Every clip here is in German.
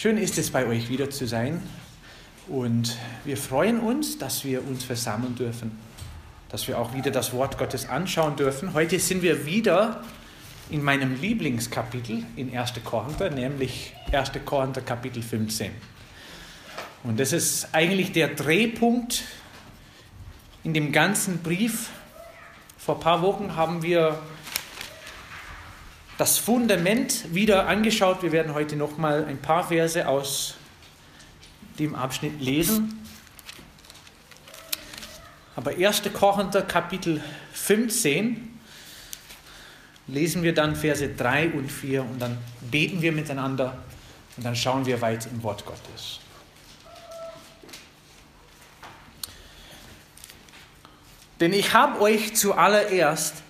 Schön ist es bei euch wieder zu sein und wir freuen uns, dass wir uns versammeln dürfen, dass wir auch wieder das Wort Gottes anschauen dürfen. Heute sind wir wieder in meinem Lieblingskapitel in 1. Korinther, nämlich 1. Korinther Kapitel 15. Und das ist eigentlich der Drehpunkt in dem ganzen Brief. Vor ein paar Wochen haben wir das Fundament wieder angeschaut. Wir werden heute noch mal ein paar Verse aus dem Abschnitt lesen. Aber 1. Korinther Kapitel 15 lesen wir dann Verse 3 und 4 und dann beten wir miteinander und dann schauen wir weit im Wort Gottes. Denn ich habe euch zuallererst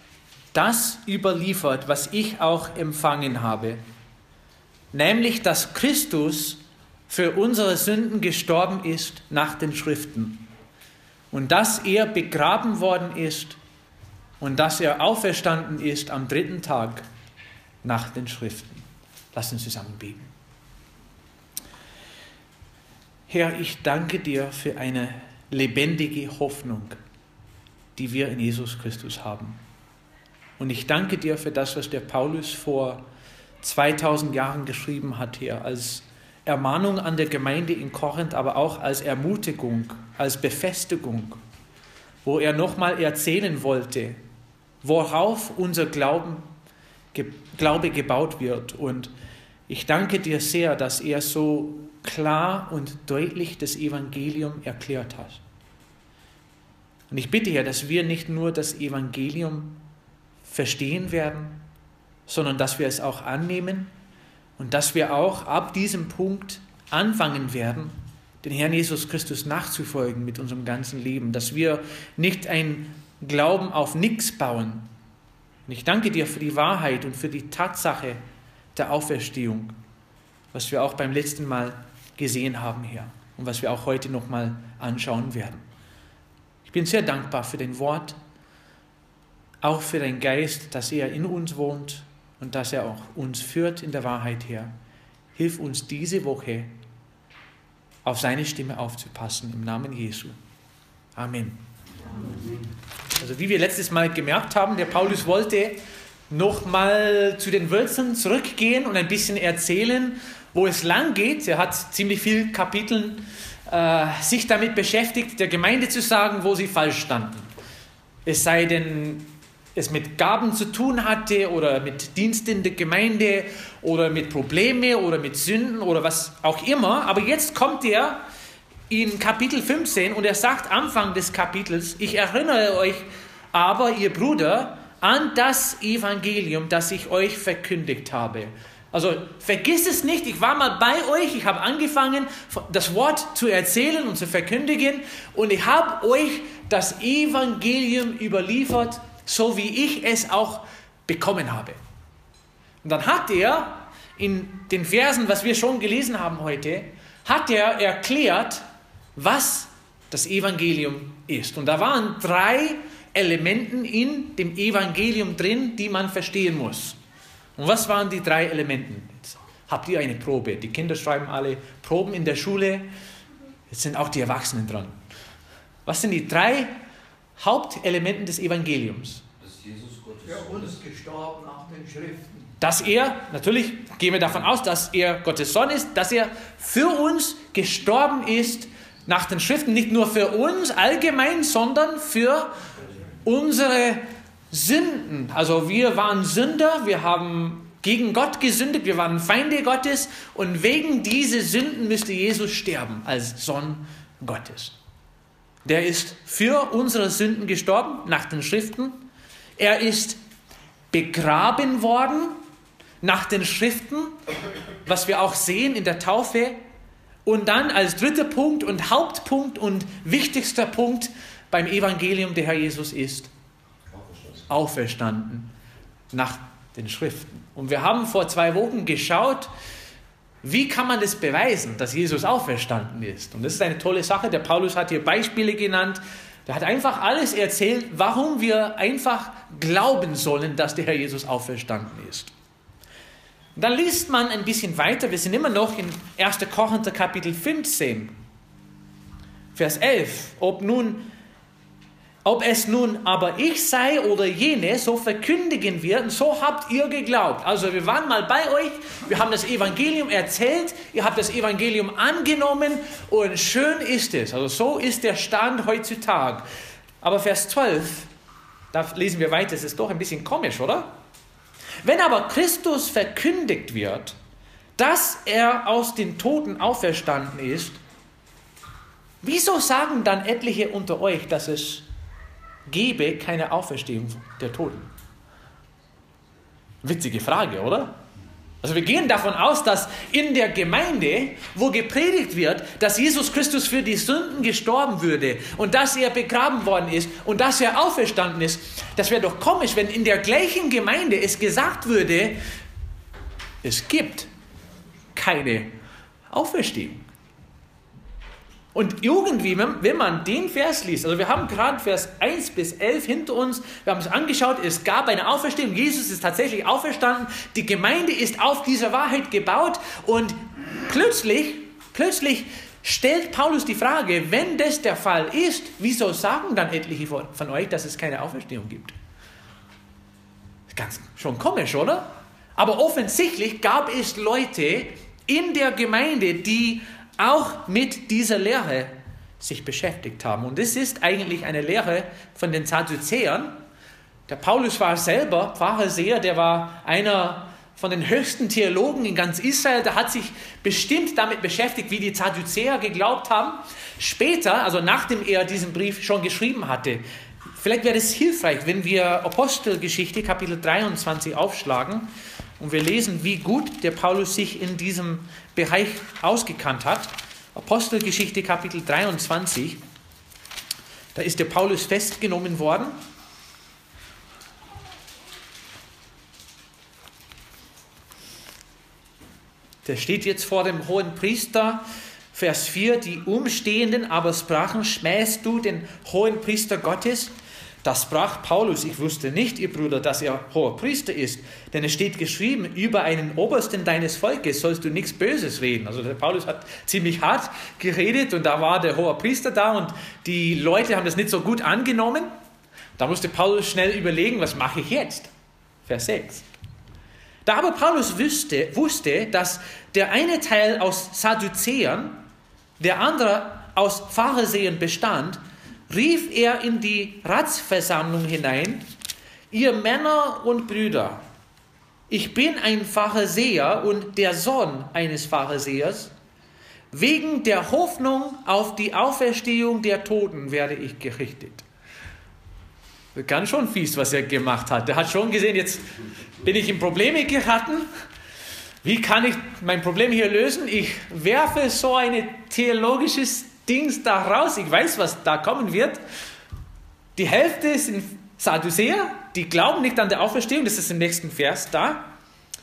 das überliefert, was ich auch empfangen habe, nämlich dass Christus für unsere Sünden gestorben ist nach den Schriften und dass er begraben worden ist und dass er auferstanden ist am dritten Tag nach den Schriften. Lass uns zusammen beten. Herr, ich danke dir für eine lebendige Hoffnung, die wir in Jesus Christus haben. Und ich danke dir für das, was der Paulus vor 2000 Jahren geschrieben hat hier, als Ermahnung an der Gemeinde in Korinth, aber auch als Ermutigung, als Befestigung, wo er nochmal erzählen wollte, worauf unser Glauben, Glaube gebaut wird. Und ich danke dir sehr, dass er so klar und deutlich das Evangelium erklärt hat. Und ich bitte ja, dass wir nicht nur das Evangelium verstehen werden, sondern dass wir es auch annehmen und dass wir auch ab diesem Punkt anfangen werden, den Herrn Jesus Christus nachzufolgen mit unserem ganzen Leben, dass wir nicht ein Glauben auf nichts bauen. Und ich danke dir für die Wahrheit und für die Tatsache der Auferstehung, was wir auch beim letzten Mal gesehen haben, Herr, und was wir auch heute nochmal anschauen werden. Ich bin sehr dankbar für dein Wort auch für deinen Geist, dass er in uns wohnt und dass er auch uns führt in der Wahrheit her. Hilf uns diese Woche auf seine Stimme aufzupassen im Namen Jesu. Amen. Also wie wir letztes Mal gemerkt haben, der Paulus wollte nochmal zu den Wurzeln zurückgehen und ein bisschen erzählen, wo es lang geht. Er hat ziemlich viele Kapiteln äh, sich damit beschäftigt, der Gemeinde zu sagen, wo sie falsch standen. Es sei denn, es mit Gaben zu tun hatte oder mit Dienst in der Gemeinde oder mit Probleme oder mit Sünden oder was auch immer. Aber jetzt kommt er in Kapitel 15 und er sagt Anfang des Kapitels, ich erinnere euch aber, ihr Bruder, an das Evangelium, das ich euch verkündigt habe. Also vergiss es nicht, ich war mal bei euch, ich habe angefangen, das Wort zu erzählen und zu verkündigen und ich habe euch das Evangelium überliefert, so wie ich es auch bekommen habe. Und dann hat er in den Versen, was wir schon gelesen haben heute, hat er erklärt, was das Evangelium ist. Und da waren drei Elementen in dem Evangelium drin, die man verstehen muss. Und was waren die drei Elementen? Jetzt habt ihr eine Probe? Die Kinder schreiben alle Proben in der Schule. Jetzt sind auch die Erwachsenen dran. Was sind die drei Hauptelementen des Evangeliums. Dass Jesus Gottes Für uns gestorben nach den Schriften. Dass er, natürlich gehen wir davon aus, dass er Gottes Sohn ist, dass er für uns gestorben ist nach den Schriften, nicht nur für uns allgemein, sondern für unsere Sünden. Also wir waren Sünder, wir haben gegen Gott gesündigt, wir waren Feinde Gottes und wegen dieser Sünden müsste Jesus sterben als Sohn Gottes. Der ist für unsere Sünden gestorben nach den Schriften. Er ist begraben worden nach den Schriften, was wir auch sehen in der Taufe. Und dann als dritter Punkt und Hauptpunkt und wichtigster Punkt beim Evangelium der Herr Jesus ist auferstanden nach den Schriften. Und wir haben vor zwei Wochen geschaut, wie kann man das beweisen, dass Jesus auferstanden ist? Und das ist eine tolle Sache. Der Paulus hat hier Beispiele genannt. Der hat einfach alles erzählt, warum wir einfach glauben sollen, dass der Herr Jesus auferstanden ist. dann liest man ein bisschen weiter. Wir sind immer noch in 1. Korinther Kapitel 15, Vers 11. Ob nun ob es nun aber ich sei oder jene, so verkündigen wir, und so habt ihr geglaubt. Also wir waren mal bei euch, wir haben das Evangelium erzählt, ihr habt das Evangelium angenommen und schön ist es. Also so ist der Stand heutzutage. Aber Vers 12, da lesen wir weiter, es ist doch ein bisschen komisch, oder? Wenn aber Christus verkündigt wird, dass er aus den Toten auferstanden ist, wieso sagen dann etliche unter euch, dass es gebe keine Auferstehung der Toten? Witzige Frage, oder? Also wir gehen davon aus, dass in der Gemeinde, wo gepredigt wird, dass Jesus Christus für die Sünden gestorben würde und dass er begraben worden ist und dass er auferstanden ist, das wäre doch komisch, wenn in der gleichen Gemeinde es gesagt würde, es gibt keine Auferstehung. Und irgendwie, wenn man den Vers liest, also wir haben gerade Vers 1 bis 11 hinter uns, wir haben es angeschaut, es gab eine Auferstehung, Jesus ist tatsächlich auferstanden, die Gemeinde ist auf dieser Wahrheit gebaut und plötzlich, plötzlich stellt Paulus die Frage, wenn das der Fall ist, wieso sagen dann etliche von euch, dass es keine Auferstehung gibt? Ganz schon komisch, oder? Aber offensichtlich gab es Leute in der Gemeinde, die auch mit dieser Lehre sich beschäftigt haben. Und das ist eigentlich eine Lehre von den Sadduzäern. Der Paulus war selber Pharisäer, der war einer von den höchsten Theologen in ganz Israel. Der hat sich bestimmt damit beschäftigt, wie die Sadduzäer geglaubt haben. Später, also nachdem er diesen Brief schon geschrieben hatte, vielleicht wäre es hilfreich, wenn wir Apostelgeschichte Kapitel 23 aufschlagen und wir lesen, wie gut der Paulus sich in diesem Bereich ausgekannt hat. Apostelgeschichte Kapitel 23, da ist der Paulus festgenommen worden. Der steht jetzt vor dem hohen Priester, Vers 4, die Umstehenden aber sprachen, schmähst du den hohen Priester Gottes? Das sprach Paulus, ich wusste nicht, ihr Bruder, dass er hoher Priester ist, denn es steht geschrieben, über einen Obersten deines Volkes sollst du nichts Böses reden. Also der Paulus hat ziemlich hart geredet und da war der hohe Priester da und die Leute haben das nicht so gut angenommen. Da musste Paulus schnell überlegen, was mache ich jetzt? Vers 6. Da aber Paulus wusste, wusste, dass der eine Teil aus Sadduzäern, der andere aus Pharisäern bestand, rief er in die Ratsversammlung hinein, ihr Männer und Brüder, ich bin ein Pharisäer und der Sohn eines Pharisäers. Wegen der Hoffnung auf die Auferstehung der Toten werde ich gerichtet. Ganz schon fies, was er gemacht hat. Er hat schon gesehen, jetzt bin ich in Probleme geraten. Wie kann ich mein Problem hier lösen? Ich werfe so ein theologisches Dings da raus. Ich weiß, was da kommen wird. Die Hälfte sind Sadduzäer, die glauben nicht an der Auferstehung. Das ist im nächsten Vers da.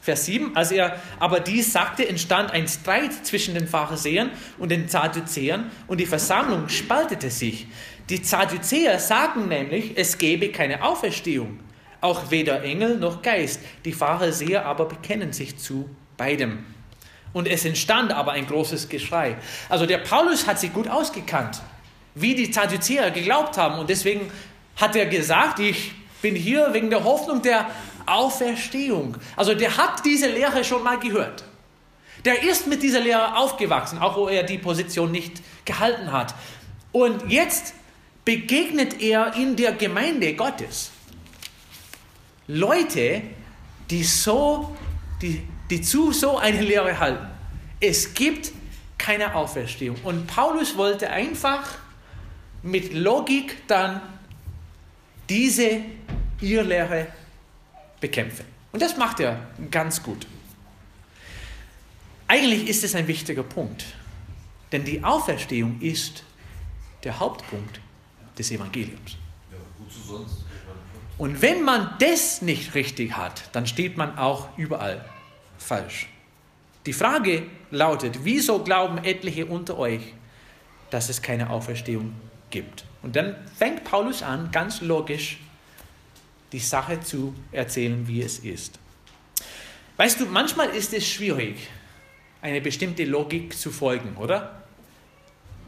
Vers 7, als er aber dies sagte, entstand ein Streit zwischen den Pharisäern und den Sadduzäern und die Versammlung spaltete sich. Die Sadduzäer sagen nämlich, es gebe keine Auferstehung, auch weder Engel noch Geist. Die Pharisäer aber bekennen sich zu beidem. Und es entstand aber ein großes Geschrei. Also der Paulus hat sich gut ausgekannt, wie die Sadduzäer geglaubt haben. Und deswegen hat er gesagt, ich bin hier wegen der Hoffnung der Auferstehung. Also der hat diese Lehre schon mal gehört. Der ist mit dieser Lehre aufgewachsen, auch wo er die Position nicht gehalten hat. Und jetzt begegnet er in der Gemeinde Gottes. Leute, die so, die die zu so eine Lehre halten. Es gibt keine Auferstehung. Und Paulus wollte einfach mit Logik dann diese Irrlehre bekämpfen. Und das macht er ganz gut. Eigentlich ist es ein wichtiger Punkt, denn die Auferstehung ist der Hauptpunkt des Evangeliums. Und wenn man das nicht richtig hat, dann steht man auch überall falsch. Die Frage lautet, wieso glauben etliche unter euch, dass es keine Auferstehung gibt? Und dann fängt Paulus an, ganz logisch die Sache zu erzählen, wie es ist. Weißt du, manchmal ist es schwierig, eine bestimmte Logik zu folgen, oder?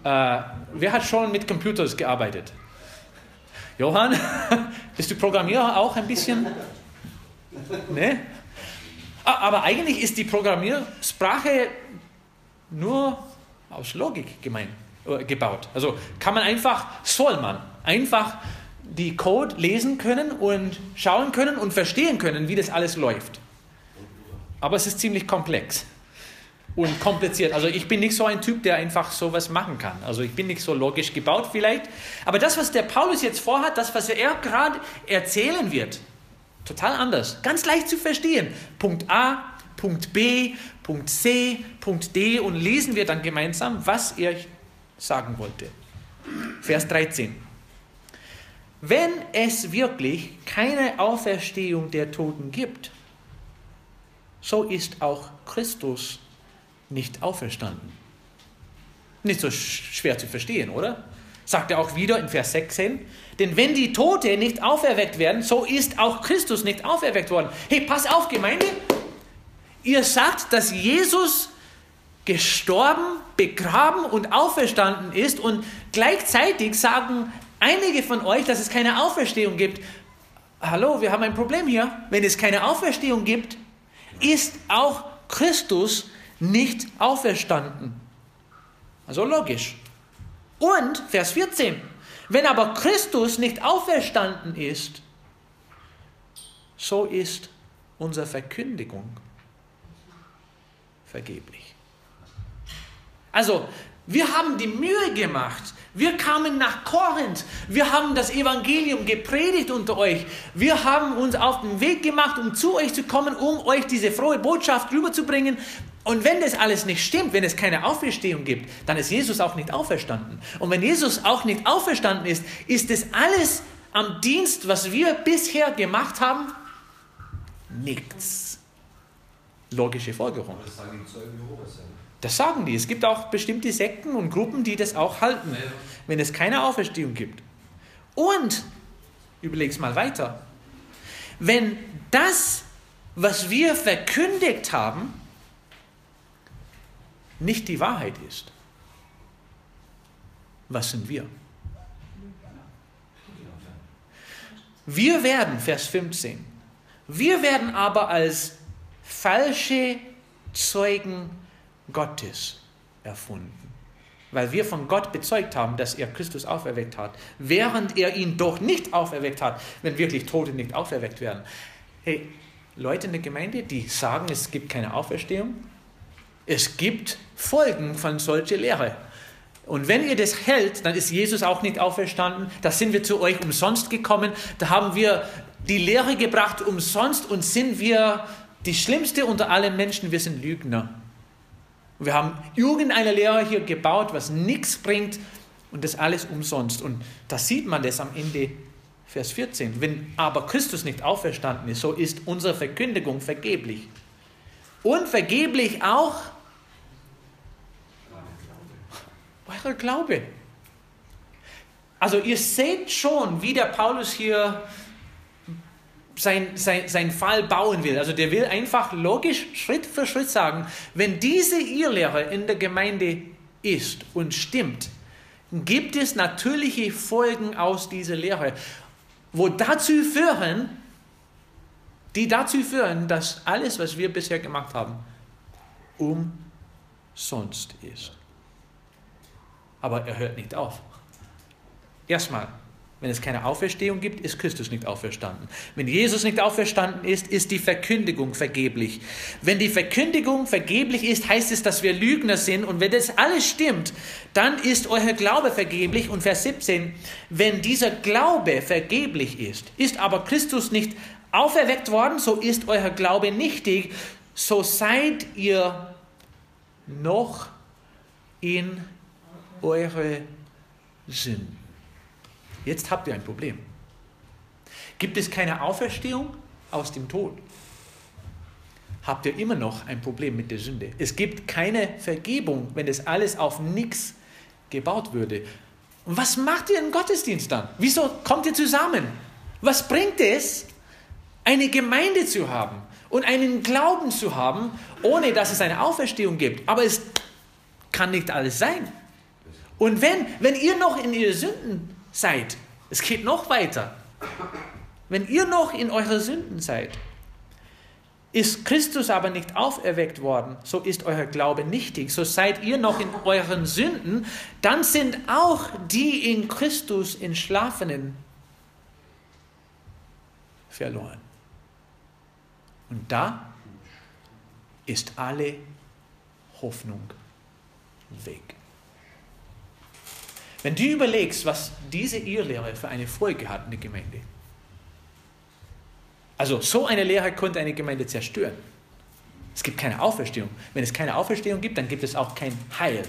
Äh, wer hat schon mit Computers gearbeitet? Johann, bist du Programmierer auch ein bisschen? Ne? Ah, aber eigentlich ist die Programmiersprache nur aus Logik gemein, äh, gebaut. Also kann man einfach, soll man einfach die Code lesen können und schauen können und verstehen können, wie das alles läuft. Aber es ist ziemlich komplex und kompliziert. Also ich bin nicht so ein Typ, der einfach sowas machen kann. Also ich bin nicht so logisch gebaut vielleicht. Aber das, was der Paulus jetzt vorhat, das, was er gerade erzählen wird, total anders. Ganz leicht zu verstehen. Punkt A, Punkt B, Punkt C, Punkt D und lesen wir dann gemeinsam, was er sagen wollte. Vers 13. Wenn es wirklich keine Auferstehung der Toten gibt, so ist auch Christus nicht auferstanden. Nicht so schwer zu verstehen, oder? Sagt er auch wieder in Vers 16. Denn wenn die Tote nicht auferweckt werden, so ist auch Christus nicht auferweckt worden. Hey, pass auf, Gemeinde. Ihr sagt, dass Jesus gestorben, begraben und auferstanden ist und gleichzeitig sagen einige von euch, dass es keine Auferstehung gibt. Hallo, wir haben ein Problem hier. Wenn es keine Auferstehung gibt, ist auch Christus nicht auferstanden. Also logisch. Und Vers 14. Wenn aber Christus nicht auferstanden ist, so ist unsere Verkündigung vergeblich. Also, wir haben die Mühe gemacht. Wir kamen nach Korinth. Wir haben das Evangelium gepredigt unter euch. Wir haben uns auf den Weg gemacht, um zu euch zu kommen, um euch diese frohe Botschaft rüberzubringen. Und wenn das alles nicht stimmt, wenn es keine Auferstehung gibt, dann ist Jesus auch nicht auferstanden. Und wenn Jesus auch nicht auferstanden ist, ist das alles am Dienst, was wir bisher gemacht haben, nichts. Logische Folgerung. Das sagen die Zeugen Jehovas. Das sagen die. Es gibt auch bestimmte Sekten und Gruppen, die das auch halten, wenn es keine Auferstehung gibt. Und, überleg's mal weiter, wenn das, was wir verkündigt haben, nicht die Wahrheit ist, was sind wir? Wir werden, Vers 15, wir werden aber als falsche Zeugen Gottes erfunden. Weil wir von Gott bezeugt haben, dass er Christus auferweckt hat, während er ihn doch nicht auferweckt hat, wenn wirklich Tote nicht auferweckt werden. Hey, Leute in der Gemeinde, die sagen, es gibt keine Auferstehung, es gibt Folgen von solcher Lehre. Und wenn ihr das hält, dann ist Jesus auch nicht auferstanden. Da sind wir zu euch umsonst gekommen. Da haben wir die Lehre gebracht umsonst und sind wir die Schlimmste unter allen Menschen. Wir sind Lügner. Wir haben irgendeine Lehre hier gebaut, was nichts bringt und das alles umsonst. Und da sieht man das am Ende Vers 14. Wenn aber Christus nicht auferstanden ist, so ist unsere Verkündigung vergeblich. Und vergeblich auch euer Glaube. Also ihr seht schon, wie der Paulus hier sein, sein, sein Fall bauen will. Also der will einfach logisch Schritt für Schritt sagen, wenn diese Irrlehre in der Gemeinde ist und stimmt, gibt es natürliche Folgen aus dieser Lehre, wo dazu führen, die dazu führen, dass alles, was wir bisher gemacht haben, umsonst ist. Aber er hört nicht auf. Erstmal, wenn es keine Auferstehung gibt, ist Christus nicht auferstanden. Wenn Jesus nicht auferstanden ist, ist die Verkündigung vergeblich. Wenn die Verkündigung vergeblich ist, heißt es, dass wir Lügner sind. Und wenn das alles stimmt, dann ist euer Glaube vergeblich. Und Vers 17, wenn dieser Glaube vergeblich ist, ist aber Christus nicht auferweckt worden, so ist euer Glaube nichtig, so seid ihr noch in eure Sünden. Jetzt habt ihr ein Problem. Gibt es keine Auferstehung aus dem Tod? Habt ihr immer noch ein Problem mit der Sünde? Es gibt keine Vergebung, wenn es alles auf nichts gebaut würde. Und was macht ihr im Gottesdienst dann? Wieso kommt ihr zusammen? Was bringt es, eine Gemeinde zu haben und einen Glauben zu haben, ohne dass es eine Auferstehung gibt. Aber es kann nicht alles sein. Und wenn, wenn ihr noch in ihren Sünden seid, es geht noch weiter. Wenn ihr noch in euren Sünden seid, ist Christus aber nicht auferweckt worden, so ist euer Glaube nichtig, so seid ihr noch in euren Sünden, dann sind auch die in Christus entschlafenen verloren. Und da ist alle Hoffnung weg. Wenn du überlegst, was diese Irrlehre für eine Folge hat in der Gemeinde, also so eine Lehre konnte eine Gemeinde zerstören. Es gibt keine Auferstehung. Wenn es keine Auferstehung gibt, dann gibt es auch kein Heil.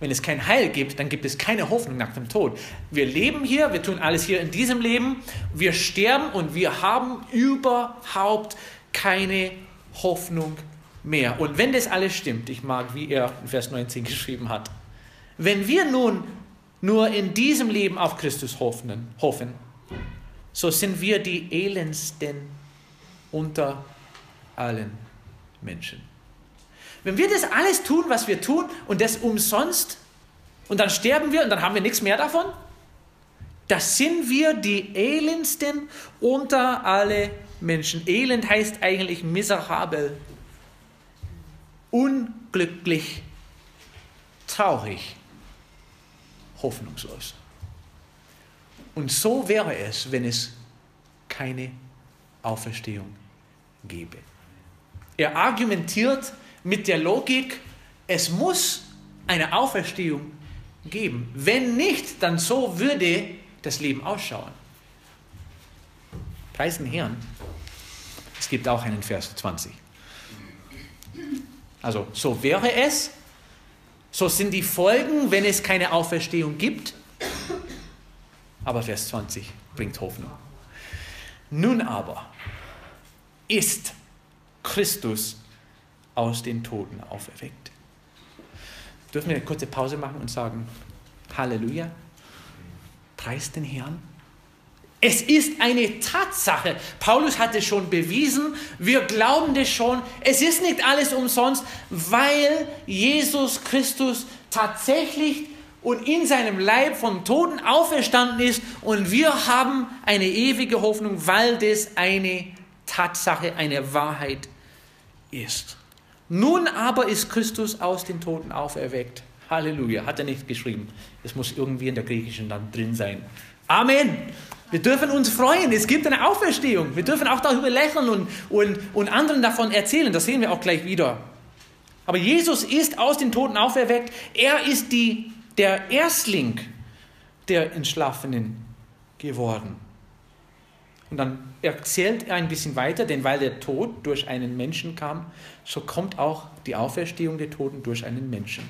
Wenn es kein Heil gibt, dann gibt es keine Hoffnung nach dem Tod. Wir leben hier, wir tun alles hier in diesem Leben, wir sterben und wir haben überhaupt keine Hoffnung mehr. Und wenn das alles stimmt, ich mag, wie er in Vers 19 geschrieben hat, wenn wir nun nur in diesem Leben auf Christus hoffen, hoffen so sind wir die elendsten unter allen Menschen. Wenn wir das alles tun, was wir tun, und das umsonst, und dann sterben wir und dann haben wir nichts mehr davon, das sind wir die elendsten unter alle Menschen. Elend heißt eigentlich miserabel, unglücklich, traurig, hoffnungslos. Und so wäre es, wenn es keine Auferstehung gebe. Er argumentiert mit der Logik, es muss eine Auferstehung geben. Wenn nicht, dann so würde das Leben ausschauen. Preisen Herrn. Es gibt auch einen Vers 20. Also so wäre es, so sind die Folgen, wenn es keine Auferstehung gibt. Aber Vers 20 bringt Hoffnung. Nun aber ist Christus aus den Toten auferweckt. Dürfen wir eine kurze Pause machen und sagen, Halleluja, preis den Herrn. Es ist eine Tatsache. Paulus hat es schon bewiesen. Wir glauben das schon. Es ist nicht alles umsonst, weil Jesus Christus tatsächlich und in seinem Leib vom Toten auferstanden ist und wir haben eine ewige Hoffnung, weil das eine Tatsache, eine Wahrheit ist. Nun aber ist Christus aus den Toten auferweckt. Halleluja, hat er nicht geschrieben. Es muss irgendwie in der griechischen dann drin sein. Amen. Wir dürfen uns freuen, es gibt eine Auferstehung. Wir dürfen auch darüber lächeln und, und, und anderen davon erzählen. Das sehen wir auch gleich wieder. Aber Jesus ist aus den Toten auferweckt. Er ist die der Erstling der Entschlafenen geworden. Und dann erzählt er ein bisschen weiter, denn weil der Tod durch einen Menschen kam, so kommt auch die Auferstehung der Toten durch einen Menschen.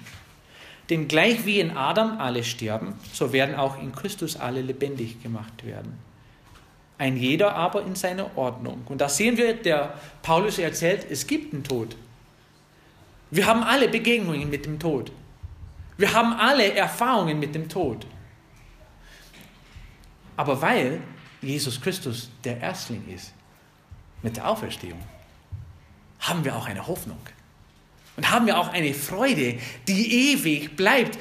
Denn gleich wie in Adam alle sterben, so werden auch in Christus alle lebendig gemacht werden. Ein jeder aber in seiner Ordnung. Und da sehen wir, der Paulus erzählt, es gibt einen Tod. Wir haben alle Begegnungen mit dem Tod. Wir haben alle Erfahrungen mit dem Tod. Aber weil Jesus Christus der Erstling ist, mit der Auferstehung, haben wir auch eine Hoffnung. Und haben wir auch eine Freude, die ewig bleibt.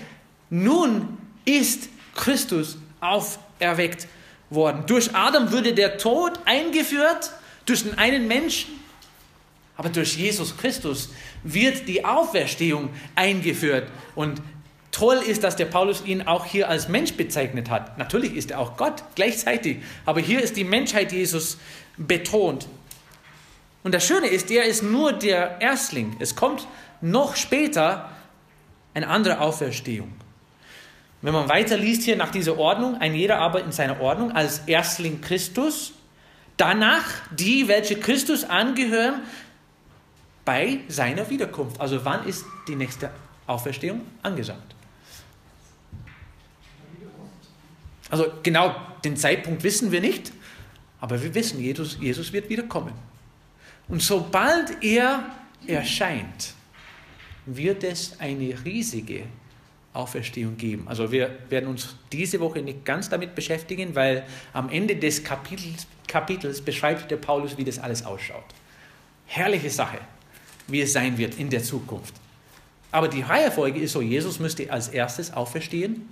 Nun ist Christus auferweckt worden. Durch Adam wurde der Tod eingeführt, durch den einen Menschen. Aber durch Jesus Christus wird die Auferstehung eingeführt. Und toll ist, dass der Paulus ihn auch hier als Mensch bezeichnet hat. Natürlich ist er auch Gott gleichzeitig, aber hier ist die Menschheit Jesus betont. Und das Schöne ist, er ist nur der Erstling. Es kommt noch später eine andere Auferstehung. Wenn man weiter liest hier nach dieser Ordnung, ein jeder aber in seiner Ordnung als Erstling Christus, danach die, welche Christus angehören, bei seiner Wiederkunft. Also wann ist die nächste Auferstehung angesagt? Also genau den Zeitpunkt wissen wir nicht, aber wir wissen, Jesus, Jesus wird wiederkommen. Und sobald er erscheint, wird es eine riesige Auferstehung geben. Also wir werden uns diese Woche nicht ganz damit beschäftigen, weil am Ende des Kapitels, Kapitels beschreibt der Paulus, wie das alles ausschaut. Herrliche Sache, wie es sein wird in der Zukunft. Aber die Reihenfolge ist so, Jesus müsste als erstes auferstehen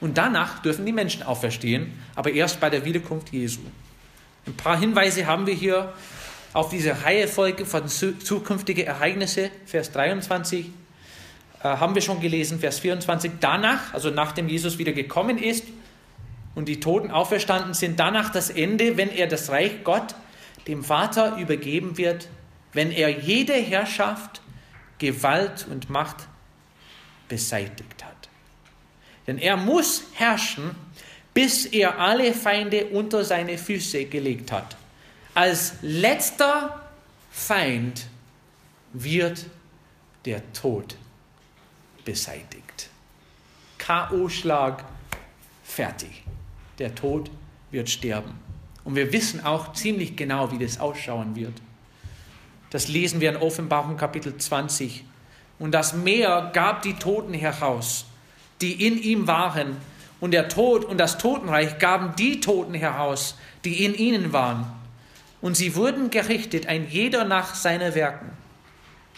und danach dürfen die Menschen auferstehen, aber erst bei der Wiederkunft Jesu. Ein paar Hinweise haben wir hier auf diese Reihenfolge von zukünftigen Ereignissen. Vers 23 äh, haben wir schon gelesen, Vers 24. Danach, also nachdem Jesus wieder gekommen ist und die Toten auferstanden sind, danach das Ende, wenn er das Reich Gott dem Vater übergeben wird, wenn er jede Herrschaft, Gewalt und Macht beseitigt hat. Denn er muss herrschen, bis er alle Feinde unter seine Füße gelegt hat. Als letzter Feind wird der Tod beseitigt. KO-Schlag, fertig. Der Tod wird sterben. Und wir wissen auch ziemlich genau, wie das ausschauen wird. Das lesen wir in Offenbarung Kapitel 20. Und das Meer gab die Toten heraus, die in ihm waren. Und der Tod und das Totenreich gaben die Toten heraus, die in ihnen waren und sie wurden gerichtet, ein jeder nach seinen Werken.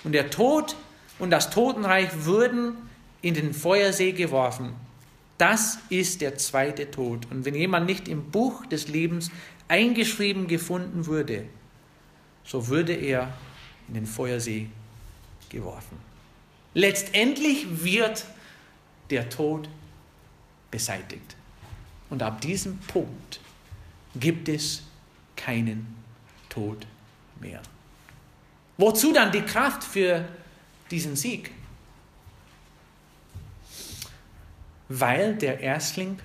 Und der Tod und das Totenreich wurden in den Feuersee geworfen. Das ist der zweite Tod. Und wenn jemand nicht im Buch des Lebens eingeschrieben gefunden würde, so würde er in den Feuersee geworfen. Letztendlich wird der Tod beseitigt. Und ab diesem Punkt gibt es keinen Tod mehr. Wozu dann die Kraft für diesen Sieg? Weil der Erstling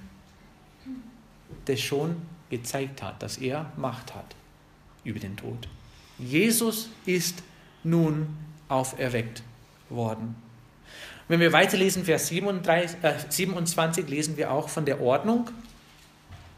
das schon gezeigt hat, dass er Macht hat über den Tod. Jesus ist nun auferweckt worden. Wenn wir weiterlesen, Vers 37, äh, 27, lesen wir auch von der Ordnung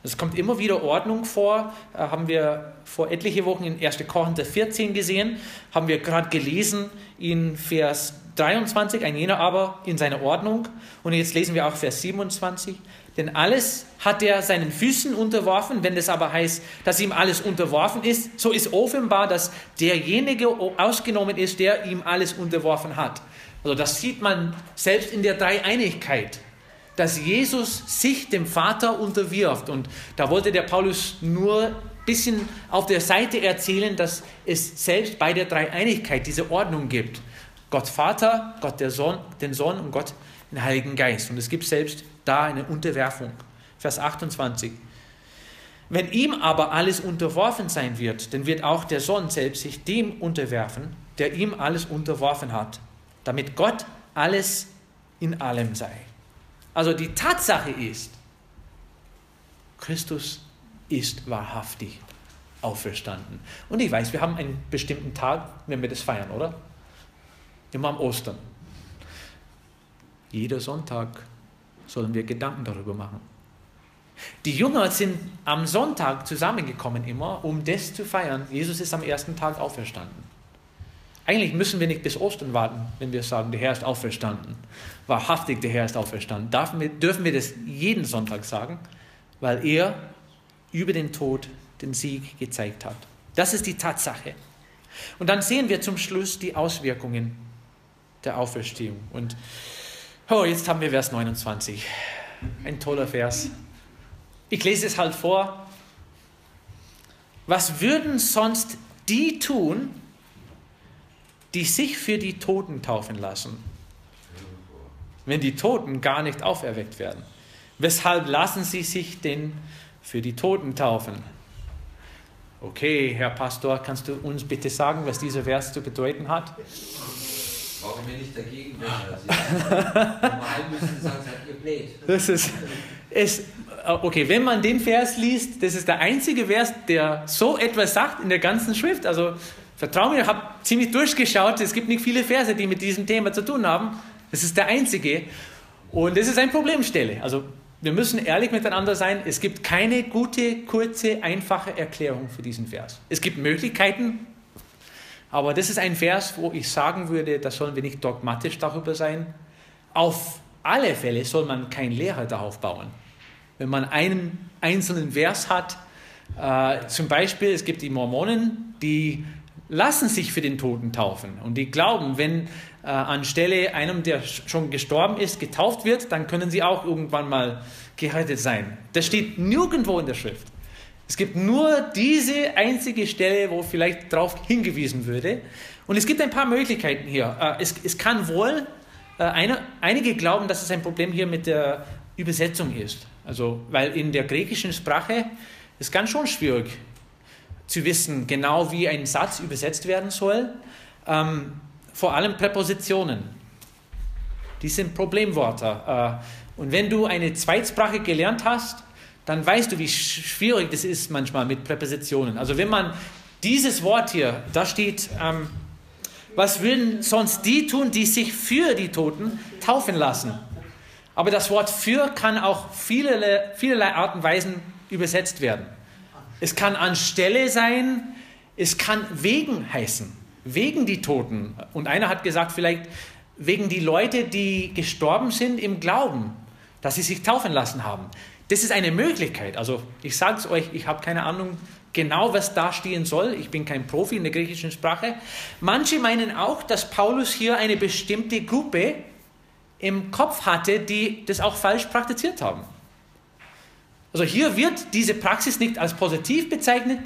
es kommt immer wieder Ordnung vor, äh, haben wir vor etliche Wochen in 1. Korinther 14 gesehen, haben wir gerade gelesen in Vers 23, ein jener aber in seiner Ordnung. Und jetzt lesen wir auch Vers 27. Denn alles hat er seinen Füßen unterworfen. Wenn es aber heißt, dass ihm alles unterworfen ist, so ist offenbar, dass derjenige ausgenommen ist, der ihm alles unterworfen hat. Also das sieht man selbst in der Dreieinigkeit dass Jesus sich dem Vater unterwirft. Und da wollte der Paulus nur ein bisschen auf der Seite erzählen, dass es selbst bei der Dreieinigkeit diese Ordnung gibt. Gott Vater, Gott der Sohn, den Sohn und Gott den Heiligen Geist. Und es gibt selbst da eine Unterwerfung. Vers 28. Wenn ihm aber alles unterworfen sein wird, dann wird auch der Sohn selbst sich dem unterwerfen, der ihm alles unterworfen hat, damit Gott alles in allem sei. Also die Tatsache ist, Christus ist wahrhaftig auferstanden. Und ich weiß, wir haben einen bestimmten Tag, wenn wir das feiern, oder? Immer am Ostern. Jeder Sonntag sollen wir Gedanken darüber machen. Die Jünger sind am Sonntag zusammengekommen immer, um das zu feiern. Jesus ist am ersten Tag auferstanden. Eigentlich müssen wir nicht bis Ostern warten, wenn wir sagen, der Herr ist auferstanden. Wahrhaftig, der Herr ist auferstanden. Dürfen wir, dürfen wir das jeden Sonntag sagen, weil er über den Tod den Sieg gezeigt hat. Das ist die Tatsache. Und dann sehen wir zum Schluss die Auswirkungen der Auferstehung. Und oh, jetzt haben wir Vers 29. Ein toller Vers. Ich lese es halt vor. Was würden sonst die tun, die sich für die Toten taufen lassen, wenn die Toten gar nicht auferweckt werden. Weshalb lassen sie sich denn für die Toten taufen? Okay, Herr Pastor, kannst du uns bitte sagen, was dieser Vers zu bedeuten hat? Brauchen wir nicht dagegen, Normal müssen sagen, seid ihr blöd. Das ist, ist, okay, wenn man den Vers liest, das ist der einzige Vers, der so etwas sagt in der ganzen Schrift. Also Vertrau mir, ich habe ziemlich durchgeschaut. Es gibt nicht viele Verse, die mit diesem Thema zu tun haben. Das ist der einzige. Und das ist eine Problemstelle. Also wir müssen ehrlich miteinander sein. Es gibt keine gute, kurze, einfache Erklärung für diesen Vers. Es gibt Möglichkeiten, aber das ist ein Vers, wo ich sagen würde, da sollen wir nicht dogmatisch darüber sein. Auf alle Fälle soll man kein Lehrer darauf bauen. Wenn man einen einzelnen Vers hat, äh, zum Beispiel, es gibt die Mormonen, die lassen sich für den Toten taufen. Und die glauben, wenn äh, anstelle einem, der schon gestorben ist, getauft wird, dann können sie auch irgendwann mal gerettet sein. Das steht nirgendwo in der Schrift. Es gibt nur diese einzige Stelle, wo vielleicht darauf hingewiesen würde. Und es gibt ein paar Möglichkeiten hier. Äh, es, es kann wohl, äh, eine, einige glauben, dass es ein Problem hier mit der Übersetzung ist. Also, weil in der griechischen Sprache ist ganz schon schwierig zu wissen, genau wie ein Satz übersetzt werden soll. Ähm, vor allem Präpositionen. Die sind Problemwörter. Äh, und wenn du eine Zweitsprache gelernt hast, dann weißt du, wie schwierig das ist manchmal mit Präpositionen. Also wenn man dieses Wort hier, da steht, ähm, was würden sonst die tun, die sich für die Toten taufen lassen? Aber das Wort für kann auch vielerlei, vielerlei Art und Weisen übersetzt werden. Es kann anstelle sein, es kann wegen heißen, wegen die Toten. Und einer hat gesagt, vielleicht wegen die Leute, die gestorben sind im Glauben, dass sie sich taufen lassen haben. Das ist eine Möglichkeit. Also ich sage es euch, ich habe keine Ahnung genau, was da stehen soll. Ich bin kein Profi in der griechischen Sprache. Manche meinen auch, dass Paulus hier eine bestimmte Gruppe im Kopf hatte, die das auch falsch praktiziert haben. Also hier wird diese Praxis nicht als positiv bezeichnet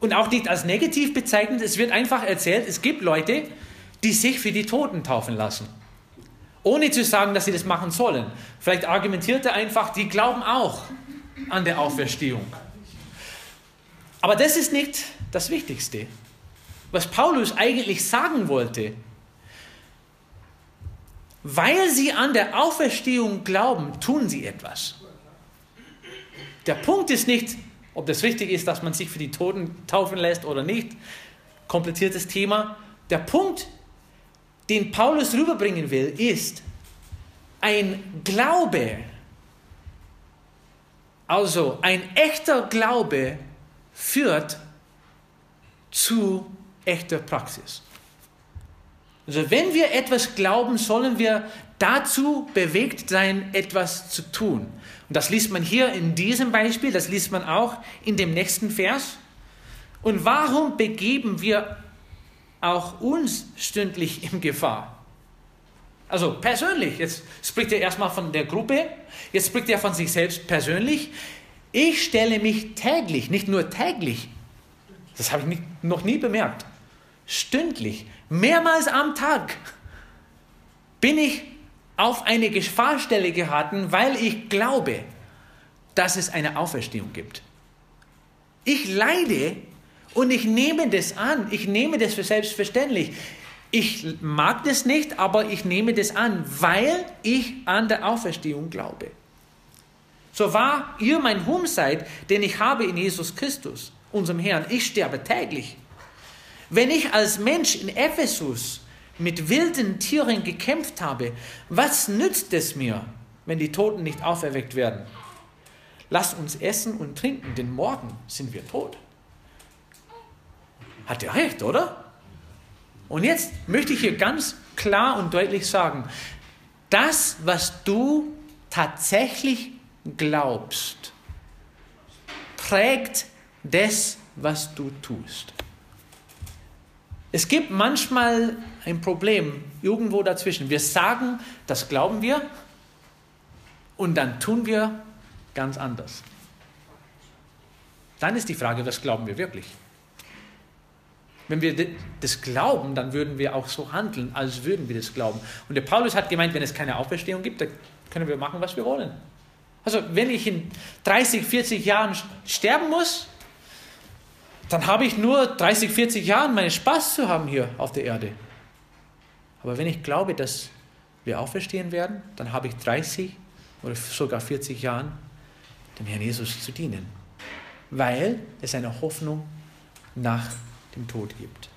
und auch nicht als negativ bezeichnet. Es wird einfach erzählt, es gibt Leute, die sich für die Toten taufen lassen. Ohne zu sagen, dass sie das machen sollen. Vielleicht argumentiert er einfach, die glauben auch an der Auferstehung. Aber das ist nicht das Wichtigste. Was Paulus eigentlich sagen wollte, weil sie an der Auferstehung glauben, tun sie etwas. Der Punkt ist nicht, ob das wichtig ist, dass man sich für die Toten taufen lässt oder nicht. Kompliziertes Thema. Der Punkt, den Paulus rüberbringen will, ist ein Glaube. Also ein echter Glaube führt zu echter Praxis. Also wenn wir etwas glauben, sollen wir dazu bewegt sein, etwas zu tun. Und das liest man hier in diesem Beispiel, das liest man auch in dem nächsten Vers. Und warum begeben wir auch uns stündlich in Gefahr? Also persönlich, jetzt spricht er erstmal von der Gruppe, jetzt spricht er von sich selbst persönlich. Ich stelle mich täglich, nicht nur täglich, das habe ich nicht, noch nie bemerkt, stündlich, mehrmals am Tag bin ich auf eine Gefahrstelle geraten, weil ich glaube, dass es eine Auferstehung gibt. Ich leide und ich nehme das an, ich nehme das für selbstverständlich. Ich mag das nicht, aber ich nehme das an, weil ich an der Auferstehung glaube. So wahr ihr mein Ruhm seid, den ich habe in Jesus Christus, unserem Herrn. Ich sterbe täglich. Wenn ich als Mensch in Ephesus mit wilden Tieren gekämpft habe, was nützt es mir, wenn die Toten nicht auferweckt werden? Lasst uns essen und trinken, denn morgen sind wir tot. Hat er recht, oder? Und jetzt möchte ich hier ganz klar und deutlich sagen, das, was du tatsächlich glaubst, prägt das, was du tust. Es gibt manchmal ein Problem irgendwo dazwischen. Wir sagen, das glauben wir und dann tun wir ganz anders. Dann ist die Frage, was glauben wir wirklich? Wenn wir das glauben, dann würden wir auch so handeln, als würden wir das glauben. Und der Paulus hat gemeint, wenn es keine Auferstehung gibt, dann können wir machen, was wir wollen. Also wenn ich in 30, 40 Jahren sterben muss, dann habe ich nur 30, 40 Jahre meinen Spaß zu haben hier auf der Erde. Aber wenn ich glaube, dass wir auferstehen werden, dann habe ich 30 oder sogar 40 Jahren dem Herrn Jesus zu dienen. Weil es eine Hoffnung nach dem Tod gibt.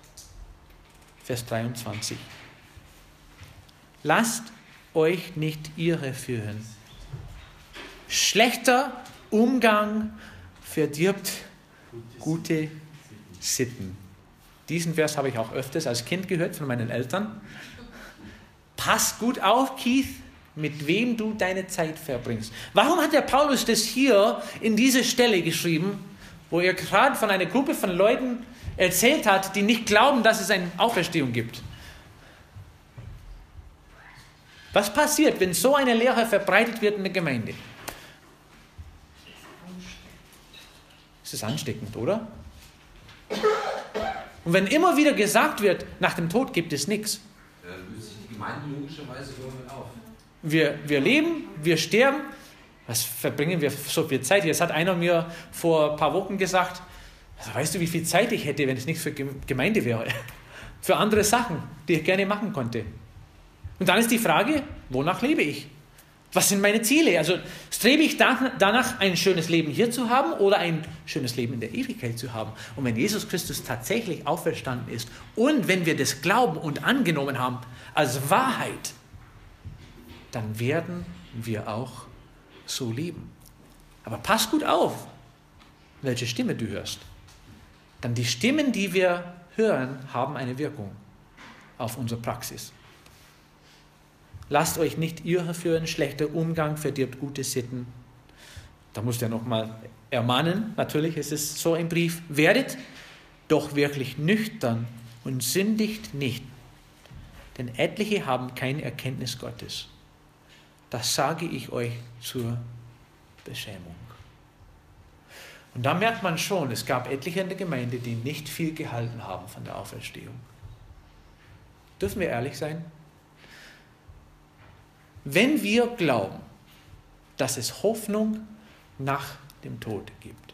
Vers 23. Lasst euch nicht irreführen. Schlechter Umgang verdirbt gute Sitten. Diesen Vers habe ich auch öfters als Kind gehört von meinen Eltern. Pass gut auf, Keith, mit wem du deine Zeit verbringst. Warum hat der Paulus das hier in dieser Stelle geschrieben, wo er gerade von einer Gruppe von Leuten erzählt hat, die nicht glauben, dass es eine Auferstehung gibt. Was passiert, wenn so eine Lehre verbreitet wird in der Gemeinde? Es ist ansteckend, oder? Und wenn immer wieder gesagt wird, nach dem Tod gibt es nichts. Dann löst sich die Gemeinde logischerweise irgendwann auf. Wir, wir leben, wir sterben. Was verbringen wir so viel Zeit? Jetzt hat einer mir vor ein paar Wochen gesagt, also weißt du, wie viel Zeit ich hätte, wenn es nicht für Gemeinde wäre? Für andere Sachen, die ich gerne machen konnte. Und dann ist die Frage, wonach lebe ich? Was sind meine Ziele? Also strebe ich danach, ein schönes Leben hier zu haben oder ein schönes Leben in der Ewigkeit zu haben? Und wenn Jesus Christus tatsächlich auferstanden ist und wenn wir das glauben und angenommen haben als Wahrheit, dann werden wir auch so leben. Aber pass gut auf, welche Stimme du hörst. Dann die Stimmen, die wir hören, haben eine Wirkung auf unsere Praxis. Lasst euch nicht irreführen, schlechter Umgang verdirbt gute Sitten. Da muss er nochmal ermahnen, natürlich ist es so ein Brief, werdet doch wirklich nüchtern und sündigt nicht, denn etliche haben keine Erkenntnis Gottes. Das sage ich euch zur Beschämung. Und da merkt man schon, es gab etliche in der Gemeinde, die nicht viel gehalten haben von der Auferstehung. Dürfen wir ehrlich sein? Wenn wir glauben, dass es Hoffnung nach dem Tod gibt,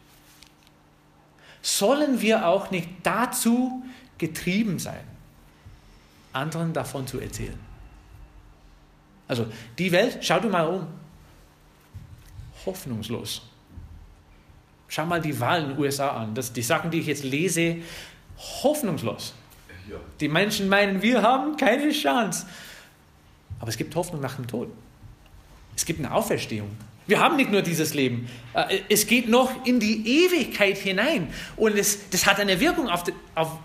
sollen wir auch nicht dazu getrieben sein, anderen davon zu erzählen. Also die Welt, schau dir mal um, hoffnungslos. Schau mal die Wahlen in den USA an. Das, die Sachen, die ich jetzt lese, hoffnungslos. Die Menschen meinen, wir haben keine Chance. Aber es gibt Hoffnung nach dem Tod. Es gibt eine Auferstehung. Wir haben nicht nur dieses Leben. Äh, es geht noch in die Ewigkeit hinein. Und es, das hat eine Wirkung auf die, auf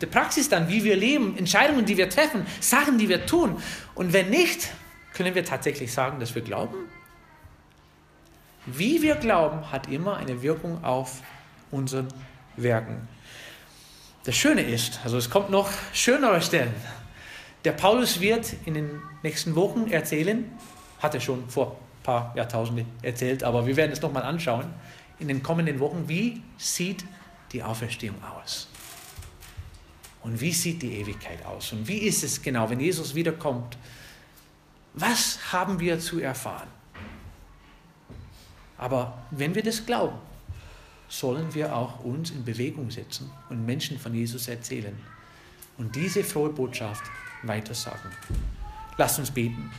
die Praxis dann, wie wir leben, Entscheidungen, die wir treffen, Sachen, die wir tun. Und wenn nicht, können wir tatsächlich sagen, dass wir glauben? Wie wir glauben, hat immer eine Wirkung auf unseren Werken. Das Schöne ist, also es kommt noch schönere Stellen. Der Paulus wird in den nächsten Wochen erzählen, hat er schon vor ein paar Jahrtausenden erzählt, aber wir werden es nochmal anschauen, in den kommenden Wochen, wie sieht die Auferstehung aus? Und wie sieht die Ewigkeit aus? Und wie ist es genau, wenn Jesus wiederkommt? Was haben wir zu erfahren? Aber wenn wir das glauben, sollen wir auch uns in Bewegung setzen und Menschen von Jesus erzählen und diese frohe Botschaft weitersagen. Lasst uns beten.